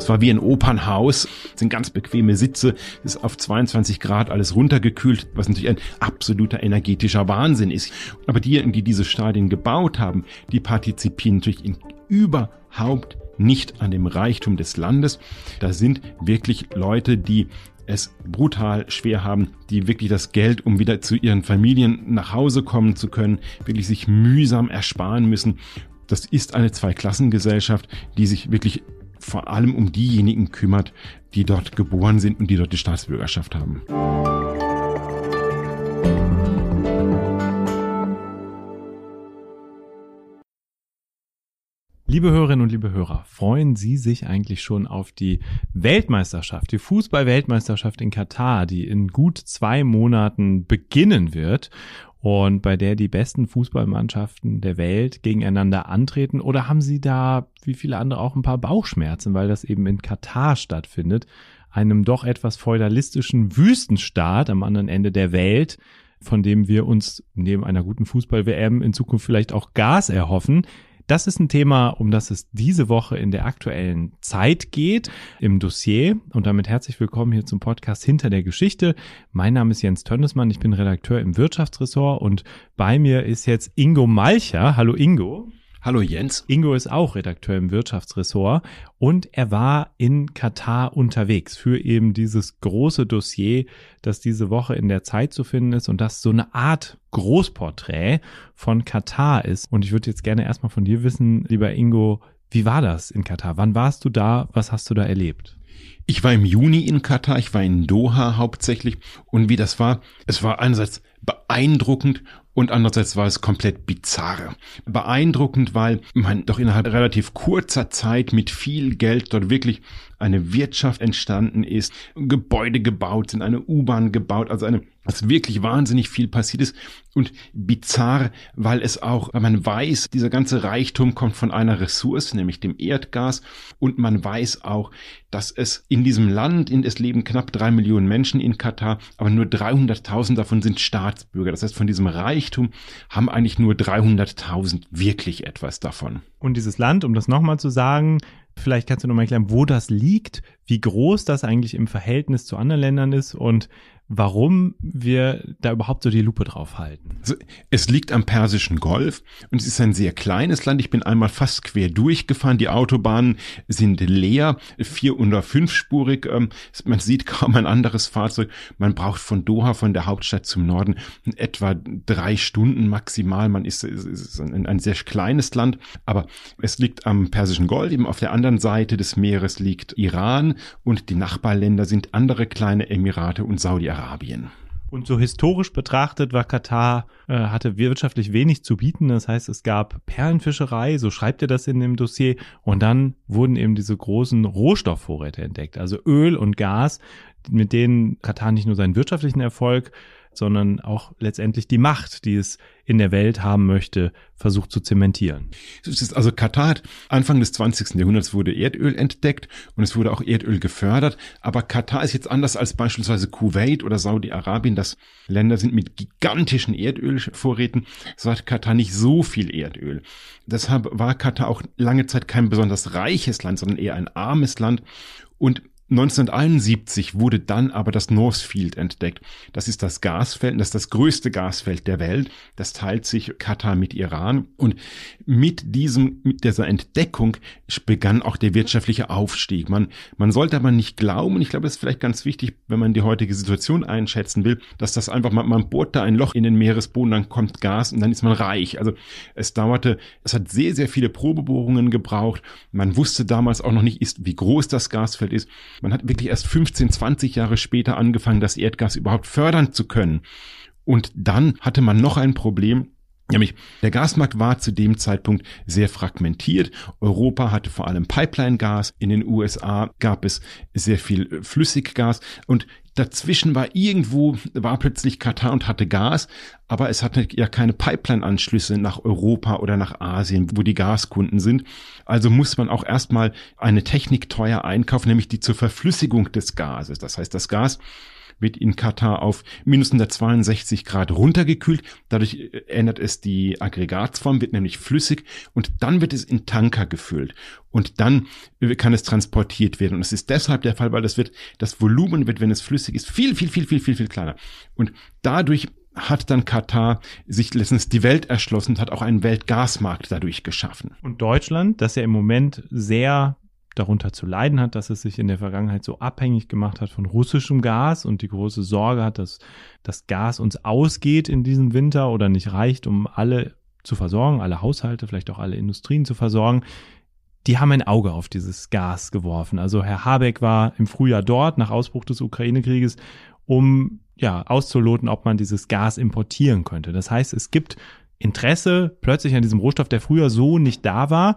Es war wie ein Opernhaus, es sind ganz bequeme Sitze, es ist auf 22 Grad alles runtergekühlt, was natürlich ein absoluter energetischer Wahnsinn ist. Aber diejenigen, die diese Stadien gebaut haben, die partizipieren natürlich in überhaupt nicht an dem Reichtum des Landes. Da sind wirklich Leute, die es brutal schwer haben, die wirklich das Geld, um wieder zu ihren Familien nach Hause kommen zu können, wirklich sich mühsam ersparen müssen. Das ist eine Zweiklassengesellschaft, die sich wirklich vor allem um diejenigen kümmert, die dort geboren sind und die dort die Staatsbürgerschaft haben. Liebe Hörerinnen und liebe Hörer, freuen Sie sich eigentlich schon auf die Weltmeisterschaft, die Fußball-Weltmeisterschaft in Katar, die in gut zwei Monaten beginnen wird und bei der die besten Fußballmannschaften der Welt gegeneinander antreten? Oder haben Sie da, wie viele andere, auch ein paar Bauchschmerzen, weil das eben in Katar stattfindet, einem doch etwas feudalistischen Wüstenstaat am anderen Ende der Welt, von dem wir uns neben einer guten Fußball-WM in Zukunft vielleicht auch Gas erhoffen? Das ist ein Thema, um das es diese Woche in der aktuellen Zeit geht, im Dossier. Und damit herzlich willkommen hier zum Podcast Hinter der Geschichte. Mein Name ist Jens Tönnesmann, ich bin Redakteur im Wirtschaftsressort und bei mir ist jetzt Ingo Malcher. Hallo Ingo. Hallo Jens. Ingo ist auch Redakteur im Wirtschaftsressort und er war in Katar unterwegs für eben dieses große Dossier, das diese Woche in der Zeit zu finden ist und das so eine Art Großporträt von Katar ist. Und ich würde jetzt gerne erstmal von dir wissen, lieber Ingo, wie war das in Katar? Wann warst du da? Was hast du da erlebt? Ich war im Juni in Katar, ich war in Doha hauptsächlich. Und wie das war, es war einerseits beeindruckend und andererseits war es komplett bizarr. Beeindruckend, weil man doch innerhalb relativ kurzer Zeit mit viel Geld dort wirklich eine Wirtschaft entstanden ist, Gebäude gebaut sind, eine U-Bahn gebaut, also eine, was wirklich wahnsinnig viel passiert ist und bizarr, weil es auch, weil man weiß, dieser ganze Reichtum kommt von einer Ressource, nämlich dem Erdgas und man weiß auch, dass es in diesem Land, in es leben knapp drei Millionen Menschen in Katar, aber nur 300.000 davon sind Staatsbürger. Das heißt, von diesem Reichtum haben eigentlich nur 300.000 wirklich etwas davon. Und dieses Land, um das nochmal zu sagen, Vielleicht kannst du nochmal erklären, wo das liegt, wie groß das eigentlich im Verhältnis zu anderen Ländern ist und warum wir da überhaupt so die Lupe drauf halten. Also, es liegt am Persischen Golf und es ist ein sehr kleines Land. Ich bin einmal fast quer durchgefahren. Die Autobahnen sind leer, vier- oder fünfspurig. Ähm, man sieht kaum ein anderes Fahrzeug. Man braucht von Doha, von der Hauptstadt zum Norden, etwa drei Stunden maximal. Man ist, ist ein, ein sehr kleines Land, aber es liegt am Persischen Golf. Eben auf der anderen Seite des Meeres liegt Iran und die Nachbarländer sind andere kleine Emirate und Saudi-Arabien. Saudi-Arabien. Und so historisch betrachtet war Katar, äh, hatte wirtschaftlich wenig zu bieten. Das heißt, es gab Perlenfischerei, so schreibt er das in dem Dossier. Und dann wurden eben diese großen Rohstoffvorräte entdeckt, also Öl und Gas, mit denen Katar nicht nur seinen wirtschaftlichen Erfolg sondern auch letztendlich die Macht, die es in der Welt haben möchte, versucht zu zementieren. Also Katar hat Anfang des 20. Jahrhunderts wurde Erdöl entdeckt und es wurde auch Erdöl gefördert, aber Katar ist jetzt anders als beispielsweise Kuwait oder Saudi-Arabien, das Länder sind mit gigantischen Erdölvorräten, so hat Katar nicht so viel Erdöl. Deshalb war Katar auch lange Zeit kein besonders reiches Land, sondern eher ein armes Land und 1971 wurde dann aber das Northfield entdeckt. Das ist das Gasfeld, das ist das größte Gasfeld der Welt. Das teilt sich Katar mit Iran. Und mit diesem, mit dieser Entdeckung begann auch der wirtschaftliche Aufstieg. Man, man sollte aber nicht glauben, ich glaube, es ist vielleicht ganz wichtig, wenn man die heutige Situation einschätzen will, dass das einfach, man, man bohrt da ein Loch in den Meeresboden, dann kommt Gas und dann ist man reich. Also es dauerte, es hat sehr, sehr viele Probebohrungen gebraucht. Man wusste damals auch noch nicht, ist, wie groß das Gasfeld ist. Man hat wirklich erst 15, 20 Jahre später angefangen, das Erdgas überhaupt fördern zu können. Und dann hatte man noch ein Problem, Nämlich der Gasmarkt war zu dem Zeitpunkt sehr fragmentiert. Europa hatte vor allem Pipeline-Gas. In den USA gab es sehr viel Flüssiggas. Und dazwischen war irgendwo, war plötzlich Katar und hatte Gas, aber es hatte ja keine Pipeline-Anschlüsse nach Europa oder nach Asien, wo die Gaskunden sind. Also muss man auch erstmal eine Technik teuer einkaufen, nämlich die zur Verflüssigung des Gases. Das heißt, das Gas wird in Katar auf minus 162 Grad runtergekühlt. Dadurch äh, ändert es die Aggregatsform, wird nämlich flüssig und dann wird es in Tanker gefüllt und dann kann es transportiert werden. Und es ist deshalb der Fall, weil das wird, das Volumen wird, wenn es flüssig ist, viel, viel, viel, viel, viel, viel kleiner. Und dadurch hat dann Katar sich letztens die Welt erschlossen und hat auch einen Weltgasmarkt dadurch geschaffen. Und Deutschland, das ja im Moment sehr darunter zu leiden hat, dass es sich in der Vergangenheit so abhängig gemacht hat von russischem Gas und die große Sorge hat, dass das Gas uns ausgeht in diesem Winter oder nicht reicht, um alle zu versorgen, alle Haushalte, vielleicht auch alle Industrien zu versorgen. Die haben ein Auge auf dieses Gas geworfen. Also Herr Habeck war im Frühjahr dort nach Ausbruch des Ukraine-Krieges, um ja auszuloten, ob man dieses Gas importieren könnte. Das heißt, es gibt Interesse plötzlich an diesem Rohstoff, der früher so nicht da war.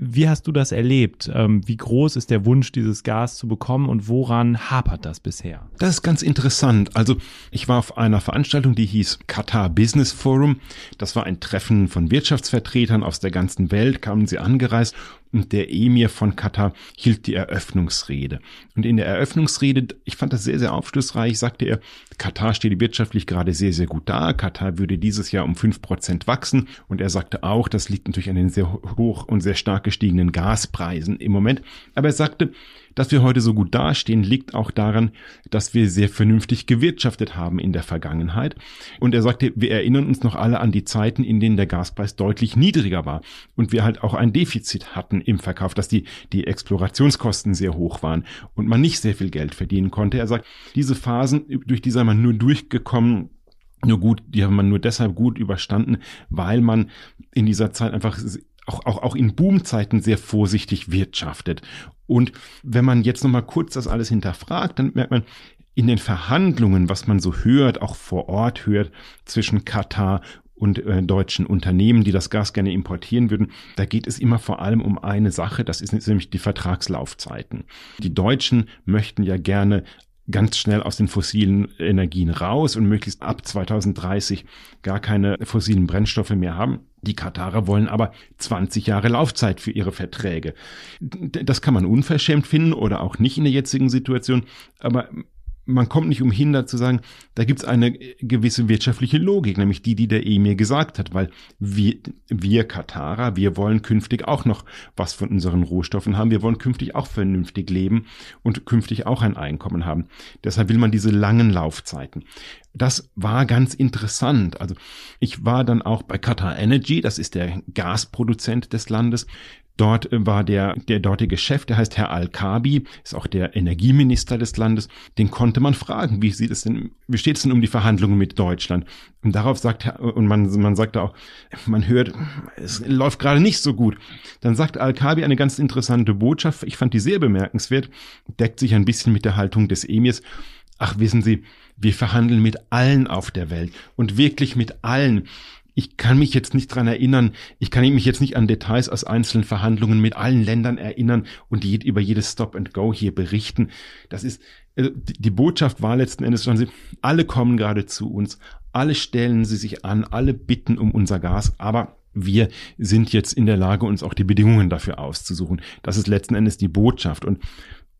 Wie hast du das erlebt? Ähm, wie groß ist der Wunsch, dieses Gas zu bekommen und woran hapert das bisher? Das ist ganz interessant. Also ich war auf einer Veranstaltung, die hieß Qatar Business Forum. Das war ein Treffen von Wirtschaftsvertretern aus der ganzen Welt, kamen sie angereist und der Emir von Katar hielt die Eröffnungsrede. Und in der Eröffnungsrede, ich fand das sehr, sehr aufschlussreich, sagte er, Katar steht wirtschaftlich gerade sehr, sehr gut da. Katar würde dieses Jahr um fünf Prozent wachsen. Und er sagte auch, das liegt natürlich an den sehr hoch und sehr stark gestiegenen Gaspreisen im Moment. Aber er sagte, dass wir heute so gut dastehen, liegt auch daran, dass wir sehr vernünftig gewirtschaftet haben in der Vergangenheit. Und er sagte, wir erinnern uns noch alle an die Zeiten, in denen der Gaspreis deutlich niedriger war und wir halt auch ein Defizit hatten im Verkauf, dass die, die Explorationskosten sehr hoch waren und man nicht sehr viel Geld verdienen konnte. Er sagt, diese Phasen, durch die sei man nur durchgekommen, nur gut, die haben man nur deshalb gut überstanden, weil man in dieser Zeit einfach auch, auch, auch in Boomzeiten sehr vorsichtig wirtschaftet. Und wenn man jetzt nochmal kurz das alles hinterfragt, dann merkt man, in den Verhandlungen, was man so hört, auch vor Ort hört, zwischen Katar und äh, deutschen Unternehmen, die das Gas gerne importieren würden, da geht es immer vor allem um eine Sache, das ist nämlich die Vertragslaufzeiten. Die Deutschen möchten ja gerne ganz schnell aus den fossilen Energien raus und möglichst ab 2030 gar keine fossilen Brennstoffe mehr haben. Die Katarer wollen aber 20 Jahre Laufzeit für ihre Verträge. Das kann man unverschämt finden oder auch nicht in der jetzigen Situation, aber man kommt nicht umhin, da zu sagen, da gibt es eine gewisse wirtschaftliche Logik, nämlich die, die der Emir gesagt hat, weil wir, wir Katarer, wir wollen künftig auch noch was von unseren Rohstoffen haben, wir wollen künftig auch vernünftig leben und künftig auch ein Einkommen haben. Deshalb will man diese langen Laufzeiten. Das war ganz interessant. Also ich war dann auch bei Qatar Energy, das ist der Gasproduzent des Landes. Dort äh, war der, der dortige Chef, der heißt Herr Al-Kabi, ist auch der Energieminister des Landes. Den konnte man fragen, wie sieht es denn, wie steht es denn um die Verhandlungen mit Deutschland? Und darauf sagt er, und man, man sagte auch, man hört, es läuft gerade nicht so gut. Dann sagt Al-Kabi eine ganz interessante Botschaft, ich fand die sehr bemerkenswert, deckt sich ein bisschen mit der Haltung des Emirs. Ach, wissen Sie, wir verhandeln mit allen auf der Welt und wirklich mit allen ich kann mich jetzt nicht dran erinnern, ich kann mich jetzt nicht an Details aus einzelnen Verhandlungen mit allen Ländern erinnern und die, über jedes Stop and Go hier berichten. Das ist, also die Botschaft war letzten Endes schon, alle kommen gerade zu uns, alle stellen sie sich an, alle bitten um unser Gas, aber wir sind jetzt in der Lage, uns auch die Bedingungen dafür auszusuchen. Das ist letzten Endes die Botschaft. Und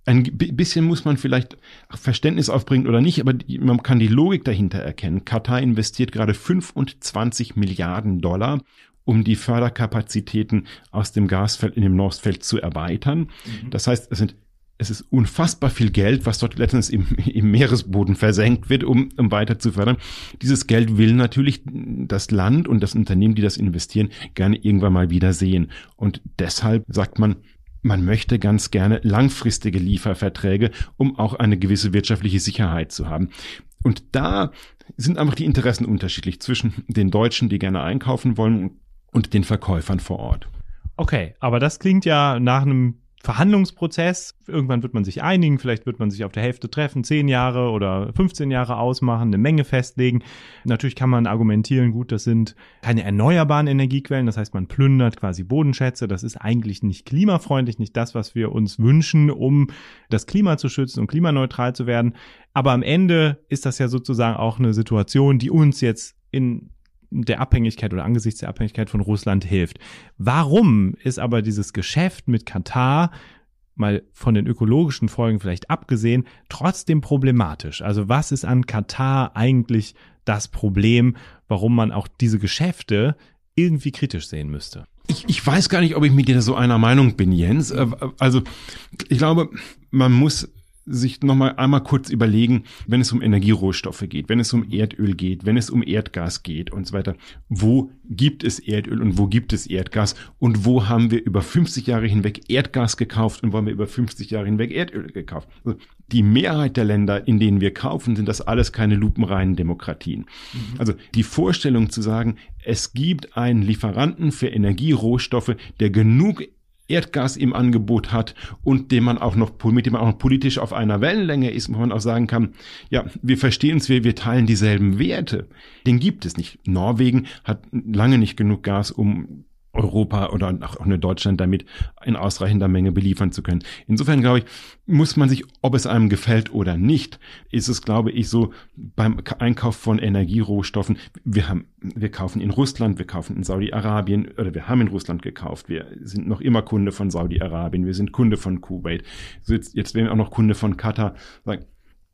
ein bisschen muss man vielleicht Verständnis aufbringen oder nicht, aber man kann die Logik dahinter erkennen. Katar investiert gerade 25 Milliarden Dollar, um die Förderkapazitäten aus dem Gasfeld in dem Nordfeld zu erweitern. Mhm. Das heißt, es sind es ist unfassbar viel Geld, was dort letztens im, im Meeresboden versenkt wird, um, um weiter zu fördern. Dieses Geld will natürlich das Land und das Unternehmen, die das investieren, gerne irgendwann mal wieder sehen. Und deshalb sagt man, man möchte ganz gerne langfristige Lieferverträge, um auch eine gewisse wirtschaftliche Sicherheit zu haben. Und da sind einfach die Interessen unterschiedlich zwischen den Deutschen, die gerne einkaufen wollen, und den Verkäufern vor Ort. Okay, aber das klingt ja nach einem Verhandlungsprozess. Irgendwann wird man sich einigen, vielleicht wird man sich auf der Hälfte treffen, zehn Jahre oder 15 Jahre ausmachen, eine Menge festlegen. Natürlich kann man argumentieren, gut, das sind keine erneuerbaren Energiequellen, das heißt, man plündert quasi Bodenschätze. Das ist eigentlich nicht klimafreundlich, nicht das, was wir uns wünschen, um das Klima zu schützen und klimaneutral zu werden. Aber am Ende ist das ja sozusagen auch eine Situation, die uns jetzt in der Abhängigkeit oder angesichts der Abhängigkeit von Russland hilft. Warum ist aber dieses Geschäft mit Katar mal von den ökologischen Folgen vielleicht abgesehen, trotzdem problematisch. Also was ist an Katar eigentlich das Problem, warum man auch diese Geschäfte irgendwie kritisch sehen müsste? Ich, ich weiß gar nicht, ob ich mit dir so einer Meinung bin, Jens. Äh, also ich glaube, man muss sich nochmal einmal kurz überlegen, wenn es um Energierohstoffe geht, wenn es um Erdöl geht, wenn es um Erdgas geht und so weiter, wo gibt es Erdöl und wo gibt es Erdgas und wo haben wir über 50 Jahre hinweg Erdgas gekauft und wo haben wir über 50 Jahre hinweg Erdöl gekauft. Also die Mehrheit der Länder, in denen wir kaufen, sind das alles keine lupenreinen Demokratien. Mhm. Also die Vorstellung zu sagen, es gibt einen Lieferanten für Energierohstoffe, der genug Erdgas im Angebot hat und dem man auch noch, mit dem man auch noch politisch auf einer Wellenlänge ist, wo man auch sagen kann, ja, wir verstehen uns, wir, wir teilen dieselben Werte. Den gibt es nicht. Norwegen hat lange nicht genug Gas, um Europa oder auch eine Deutschland damit in ausreichender Menge beliefern zu können. Insofern glaube ich, muss man sich, ob es einem gefällt oder nicht, ist es, glaube ich, so beim Einkauf von Energierohstoffen. Wir haben, wir kaufen in Russland, wir kaufen in Saudi-Arabien oder wir haben in Russland gekauft. Wir sind noch immer Kunde von Saudi-Arabien. Wir sind Kunde von Kuwait. Jetzt, jetzt werden wir auch noch Kunde von Katar. Sagen,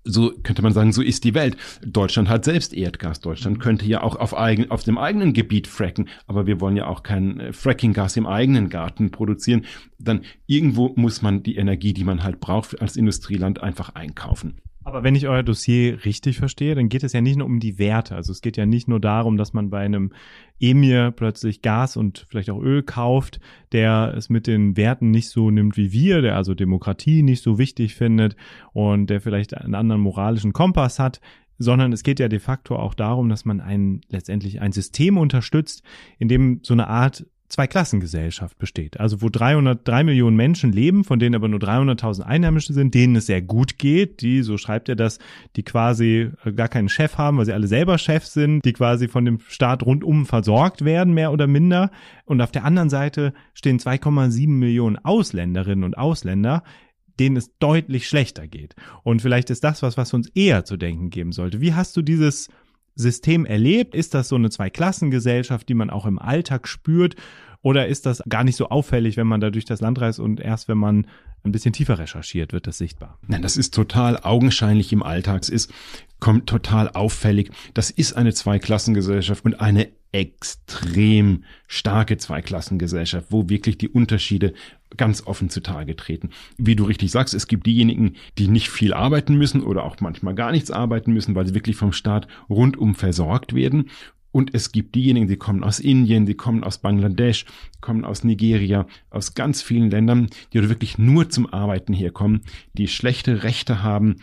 so könnte man sagen, so ist die Welt. Deutschland hat selbst Erdgas. Deutschland könnte ja auch auf, eigen, auf dem eigenen Gebiet fracken, aber wir wollen ja auch kein äh, Frackinggas im eigenen Garten produzieren. Dann irgendwo muss man die Energie, die man halt braucht als Industrieland, einfach einkaufen. Aber wenn ich euer Dossier richtig verstehe, dann geht es ja nicht nur um die Werte. Also es geht ja nicht nur darum, dass man bei einem Emir plötzlich Gas und vielleicht auch Öl kauft, der es mit den Werten nicht so nimmt wie wir, der also Demokratie nicht so wichtig findet und der vielleicht einen anderen moralischen Kompass hat, sondern es geht ja de facto auch darum, dass man ein, letztendlich ein System unterstützt, in dem so eine Art Zweiklassengesellschaft besteht. Also wo 303 Millionen Menschen leben, von denen aber nur 300.000 Einheimische sind, denen es sehr gut geht, die, so schreibt er das, die quasi äh, gar keinen Chef haben, weil sie alle selber Chefs sind, die quasi von dem Staat rundum versorgt werden, mehr oder minder. Und auf der anderen Seite stehen 2,7 Millionen Ausländerinnen und Ausländer, denen es deutlich schlechter geht. Und vielleicht ist das was, was uns eher zu denken geben sollte. Wie hast du dieses System erlebt? Ist das so eine Zweiklassengesellschaft, die man auch im Alltag spürt? Oder ist das gar nicht so auffällig, wenn man da durch das Land reist und erst wenn man ein bisschen tiefer recherchiert, wird das sichtbar? Nein, das ist total augenscheinlich im Alltag. Es ist kommt total auffällig. Das ist eine Zweiklassengesellschaft und eine extrem starke Zweiklassengesellschaft, wo wirklich die Unterschiede ganz offen zutage treten. Wie du richtig sagst, es gibt diejenigen, die nicht viel arbeiten müssen oder auch manchmal gar nichts arbeiten müssen, weil sie wirklich vom Staat rundum versorgt werden. Und es gibt diejenigen, die kommen aus Indien, die kommen aus Bangladesch, kommen aus Nigeria, aus ganz vielen Ländern, die wirklich nur zum Arbeiten herkommen, die schlechte Rechte haben,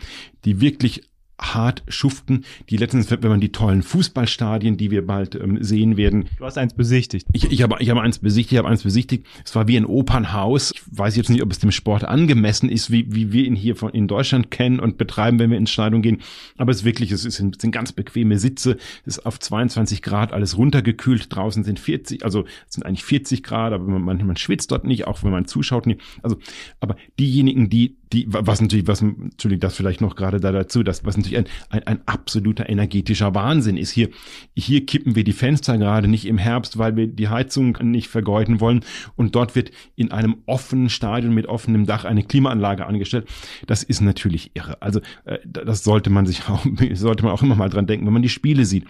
die wirklich hart schuften, die letztens, wenn man die tollen Fußballstadien, die wir bald ähm, sehen werden. Du hast eins besichtigt. Ich, ich habe ich habe eins besichtigt, ich habe eins besichtigt. Es war wie ein Opernhaus. Ich weiß jetzt nicht, ob es dem Sport angemessen ist, wie, wie wir ihn hier von in Deutschland kennen und betreiben, wenn wir ins Stadion gehen. Aber es ist wirklich, es sind, sind ganz bequeme Sitze. Es ist auf 22 Grad alles runtergekühlt. Draußen sind 40, also es sind eigentlich 40 Grad, aber man, man schwitzt dort nicht, auch wenn man zuschaut nicht. Also, aber diejenigen, die die, was natürlich, was, Entschuldigung, das vielleicht noch gerade da dazu, das, was natürlich ein, ein, ein absoluter energetischer Wahnsinn ist. Hier, hier kippen wir die Fenster gerade nicht im Herbst, weil wir die Heizung nicht vergeuden wollen. Und dort wird in einem offenen Stadion mit offenem Dach eine Klimaanlage angestellt. Das ist natürlich irre. Also, äh, das sollte man sich auch, sollte man auch immer mal dran denken, wenn man die Spiele sieht.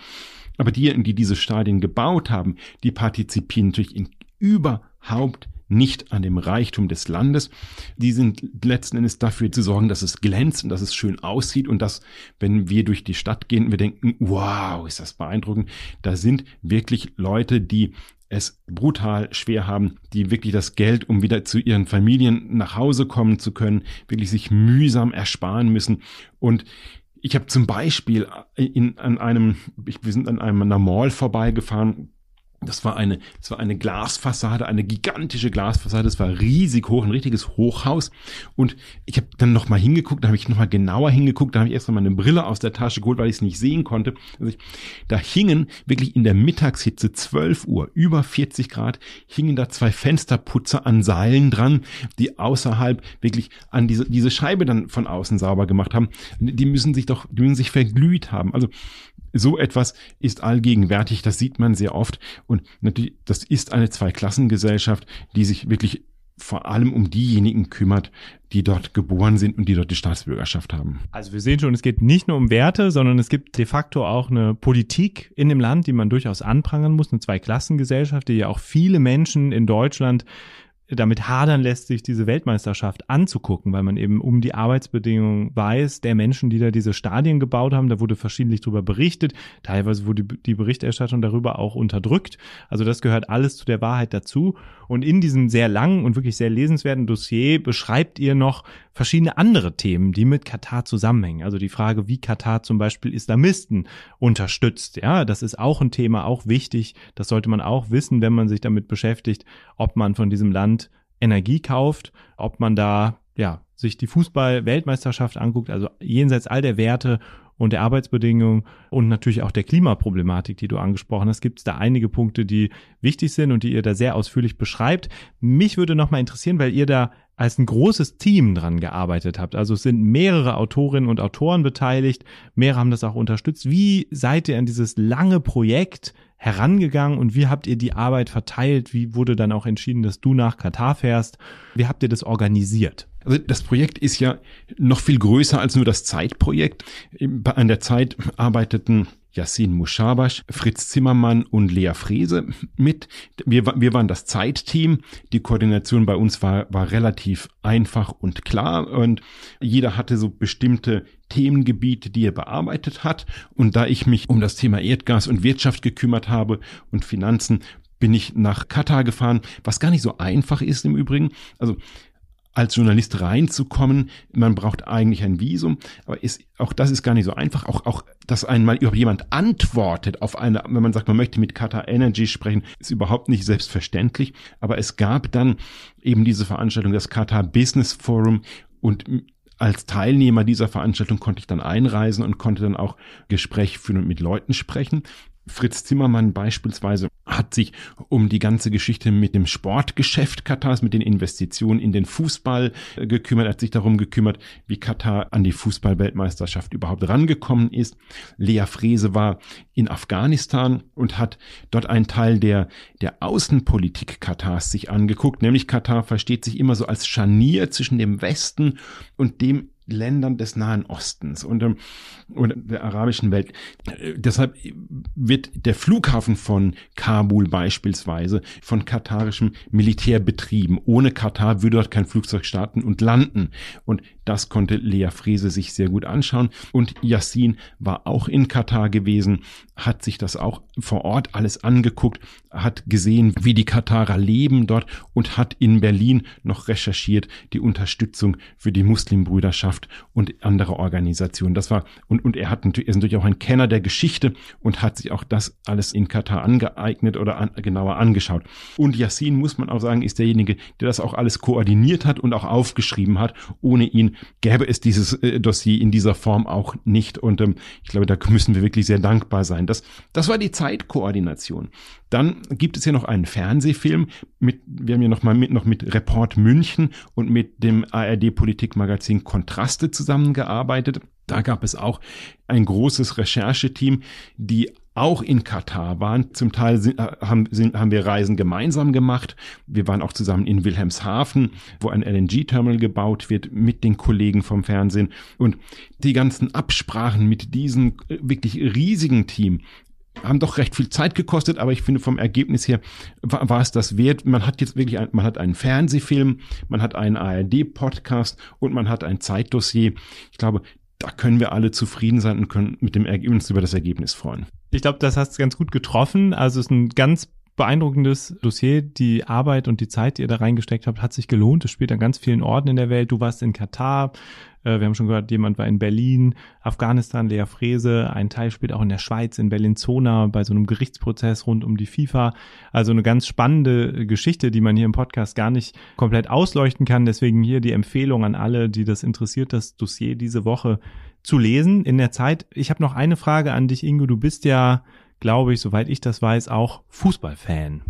Aber diejenigen, die diese Stadien gebaut haben, die partizipieren natürlich in überhaupt nicht an dem Reichtum des Landes. Die sind letzten Endes dafür zu sorgen, dass es glänzt und dass es schön aussieht und dass, wenn wir durch die Stadt gehen, wir denken, wow, ist das beeindruckend. Da sind wirklich Leute, die es brutal schwer haben, die wirklich das Geld, um wieder zu ihren Familien nach Hause kommen zu können, wirklich sich mühsam ersparen müssen. Und ich habe zum Beispiel in, an einem, ich, wir sind an einem einer Mall vorbeigefahren, das war eine, das war eine Glasfassade, eine gigantische Glasfassade. Das war riesig hoch, ein richtiges Hochhaus. Und ich habe dann noch mal hingeguckt, da habe ich noch mal genauer hingeguckt. Da habe ich erst mal meine Brille aus der Tasche geholt, weil ich es nicht sehen konnte. Also ich, da hingen wirklich in der Mittagshitze 12 Uhr, über 40 Grad, hingen da zwei Fensterputzer an Seilen dran, die außerhalb wirklich an diese, diese Scheibe dann von außen sauber gemacht haben. Die müssen sich doch, die müssen sich verglüht haben. Also so etwas ist allgegenwärtig, das sieht man sehr oft. Und natürlich, das ist eine Zweiklassengesellschaft, die sich wirklich vor allem um diejenigen kümmert, die dort geboren sind und die dort die Staatsbürgerschaft haben. Also wir sehen schon, es geht nicht nur um Werte, sondern es gibt de facto auch eine Politik in dem Land, die man durchaus anprangern muss, eine Zweiklassengesellschaft, die ja auch viele Menschen in Deutschland damit hadern lässt, sich diese Weltmeisterschaft anzugucken, weil man eben um die Arbeitsbedingungen weiß, der Menschen, die da diese Stadien gebaut haben, da wurde verschiedentlich darüber berichtet, teilweise wurde die Berichterstattung darüber auch unterdrückt. Also das gehört alles zu der Wahrheit dazu. Und in diesem sehr langen und wirklich sehr lesenswerten Dossier beschreibt ihr noch verschiedene andere Themen, die mit Katar zusammenhängen. Also die Frage, wie Katar zum Beispiel Islamisten unterstützt. Ja, das ist auch ein Thema, auch wichtig. Das sollte man auch wissen, wenn man sich damit beschäftigt, ob man von diesem Land Energie kauft, ob man da ja sich die Fußball-Weltmeisterschaft anguckt, also jenseits all der Werte und der Arbeitsbedingungen und natürlich auch der Klimaproblematik, die du angesprochen hast, gibt es da einige Punkte, die wichtig sind und die ihr da sehr ausführlich beschreibt. Mich würde noch mal interessieren, weil ihr da als ein großes Team dran gearbeitet habt. Also es sind mehrere Autorinnen und Autoren beteiligt, mehrere haben das auch unterstützt. Wie seid ihr an dieses lange Projekt herangegangen und wie habt ihr die Arbeit verteilt? Wie wurde dann auch entschieden, dass du nach Katar fährst? Wie habt ihr das organisiert? Also das Projekt ist ja noch viel größer als nur das Zeitprojekt. An der Zeit arbeiteten Yassin Mushabash, Fritz Zimmermann und Lea Frese mit. Wir, wir waren das Zeitteam. Die Koordination bei uns war, war relativ einfach und klar und jeder hatte so bestimmte Themengebiete, die er bearbeitet hat. Und da ich mich um das Thema Erdgas und Wirtschaft gekümmert habe und Finanzen, bin ich nach Katar gefahren, was gar nicht so einfach ist im Übrigen. Also als Journalist reinzukommen. Man braucht eigentlich ein Visum, aber ist, auch das ist gar nicht so einfach. Auch, auch, dass einmal überhaupt jemand antwortet auf eine, wenn man sagt, man möchte mit Qatar Energy sprechen, ist überhaupt nicht selbstverständlich. Aber es gab dann eben diese Veranstaltung, das Qatar Business Forum und als Teilnehmer dieser Veranstaltung konnte ich dann einreisen und konnte dann auch Gespräche führen und mit Leuten sprechen. Fritz Zimmermann beispielsweise hat sich um die ganze Geschichte mit dem Sportgeschäft Katars, mit den Investitionen in den Fußball äh, gekümmert, hat sich darum gekümmert, wie Katar an die Fußballweltmeisterschaft überhaupt rangekommen ist. Lea Frese war in Afghanistan und hat dort einen Teil der, der Außenpolitik Katars sich angeguckt, nämlich Katar versteht sich immer so als Scharnier zwischen dem Westen und dem Ländern des Nahen Ostens und, ähm, und der arabischen Welt. Deshalb wird der Flughafen von Kabul beispielsweise von katarischem Militär betrieben. Ohne Katar würde dort kein Flugzeug starten und landen. Und das konnte Lea Frese sich sehr gut anschauen. Und Yassin war auch in Katar gewesen, hat sich das auch vor Ort alles angeguckt, hat gesehen, wie die Katarer leben dort und hat in Berlin noch recherchiert die Unterstützung für die Muslimbrüderschaft und andere Organisationen. Das war, und, und er hat natürlich, ist natürlich auch ein Kenner der Geschichte und hat sich auch das alles in Katar angeeignet oder an, genauer angeschaut. Und Yassin, muss man auch sagen, ist derjenige, der das auch alles koordiniert hat und auch aufgeschrieben hat. Ohne ihn gäbe es dieses äh, Dossier in dieser Form auch nicht. Und ähm, ich glaube, da müssen wir wirklich sehr dankbar sein. Das, das war die Zeitkoordination. Dann gibt es hier noch einen Fernsehfilm mit, wir haben hier noch mal mit, noch mit Report München und mit dem ARD Politikmagazin Kontraste zusammengearbeitet. Da gab es auch ein großes Rechercheteam, die auch in Katar waren. Zum Teil sind, äh, haben, sind, haben wir Reisen gemeinsam gemacht. Wir waren auch zusammen in Wilhelmshaven, wo ein LNG-Terminal gebaut wird mit den Kollegen vom Fernsehen. Und die ganzen Absprachen mit diesem äh, wirklich riesigen Team, haben doch recht viel Zeit gekostet, aber ich finde vom Ergebnis her war, war es das wert. Man hat jetzt wirklich, ein, man hat einen Fernsehfilm, man hat einen ARD-Podcast und man hat ein Zeitdossier. Ich glaube, da können wir alle zufrieden sein und können mit dem Ergebnis über das Ergebnis freuen. Ich glaube, das hast du ganz gut getroffen. Also es ist ein ganz beeindruckendes Dossier. Die Arbeit und die Zeit, die ihr da reingesteckt habt, hat sich gelohnt. Es spielt an ganz vielen Orten in der Welt. Du warst in Katar. Äh, wir haben schon gehört, jemand war in Berlin, Afghanistan, Lea Frese. Ein Teil spielt auch in der Schweiz, in Bellinzona, bei so einem Gerichtsprozess rund um die FIFA. Also eine ganz spannende Geschichte, die man hier im Podcast gar nicht komplett ausleuchten kann. Deswegen hier die Empfehlung an alle, die das interessiert, das Dossier diese Woche zu lesen in der Zeit. Ich habe noch eine Frage an dich, Ingo. Du bist ja glaube ich, soweit ich das weiß, auch Fußballfan.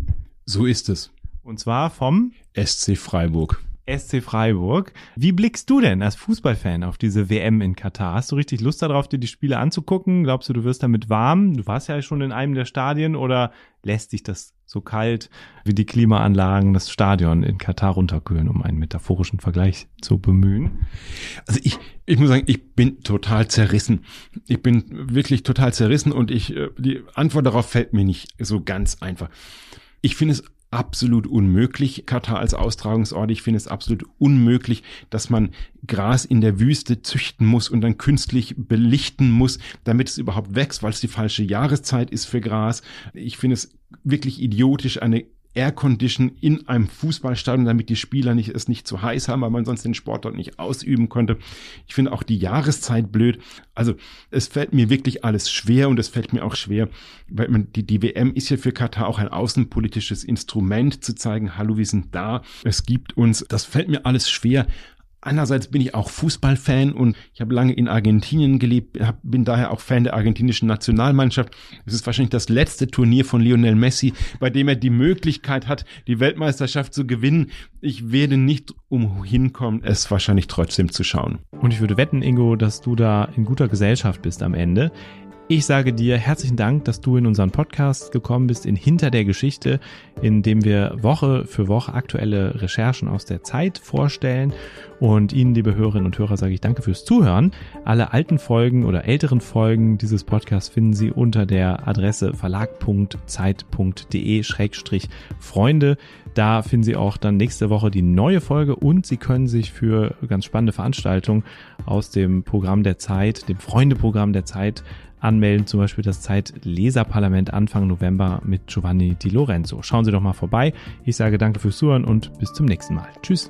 So ist es. Und zwar vom SC Freiburg. SC Freiburg. Wie blickst du denn als Fußballfan auf diese WM in Katar? Hast du richtig Lust darauf, dir die Spiele anzugucken? Glaubst du, du wirst damit warm? Du warst ja schon in einem der Stadien oder lässt dich das so kalt wie die Klimaanlagen das Stadion in Katar runterkühlen, um einen metaphorischen Vergleich zu bemühen? Also ich, ich muss sagen, ich bin total zerrissen. Ich bin wirklich total zerrissen und ich, äh, die Antwort darauf fällt mir nicht so ganz einfach. Ich finde es absolut unmöglich, Katar als Austragungsort. Ich finde es absolut unmöglich, dass man Gras in der Wüste züchten muss und dann künstlich belichten muss, damit es überhaupt wächst, weil es die falsche Jahreszeit ist für Gras. Ich finde es wirklich idiotisch, eine Aircondition in einem Fußballstadion, damit die Spieler nicht, es nicht zu heiß haben, weil man sonst den Sport dort nicht ausüben konnte. Ich finde auch die Jahreszeit blöd. Also es fällt mir wirklich alles schwer und es fällt mir auch schwer, weil man, die, die WM ist ja für Katar auch ein außenpolitisches Instrument zu zeigen, hallo, wir sind da, es gibt uns. Das fällt mir alles schwer. Einerseits bin ich auch Fußballfan und ich habe lange in Argentinien gelebt, bin daher auch Fan der argentinischen Nationalmannschaft. Es ist wahrscheinlich das letzte Turnier von Lionel Messi, bei dem er die Möglichkeit hat, die Weltmeisterschaft zu gewinnen. Ich werde nicht umhinkommen, es wahrscheinlich trotzdem zu schauen. Und ich würde wetten, Ingo, dass du da in guter Gesellschaft bist am Ende. Ich sage dir herzlichen Dank, dass du in unseren Podcast gekommen bist, in Hinter der Geschichte, in dem wir Woche für Woche aktuelle Recherchen aus der Zeit vorstellen. Und Ihnen, liebe Hörerinnen und Hörer, sage ich danke fürs Zuhören. Alle alten Folgen oder älteren Folgen dieses Podcasts finden Sie unter der Adresse verlag.zeit.de-freunde. Da finden Sie auch dann nächste Woche die neue Folge und Sie können sich für ganz spannende Veranstaltungen aus dem Programm der Zeit, dem Freundeprogramm der Zeit, anmelden, zum Beispiel das Zeit-Leserparlament Anfang November mit Giovanni Di Lorenzo. Schauen Sie doch mal vorbei. Ich sage danke fürs Zuhören und bis zum nächsten Mal. Tschüss.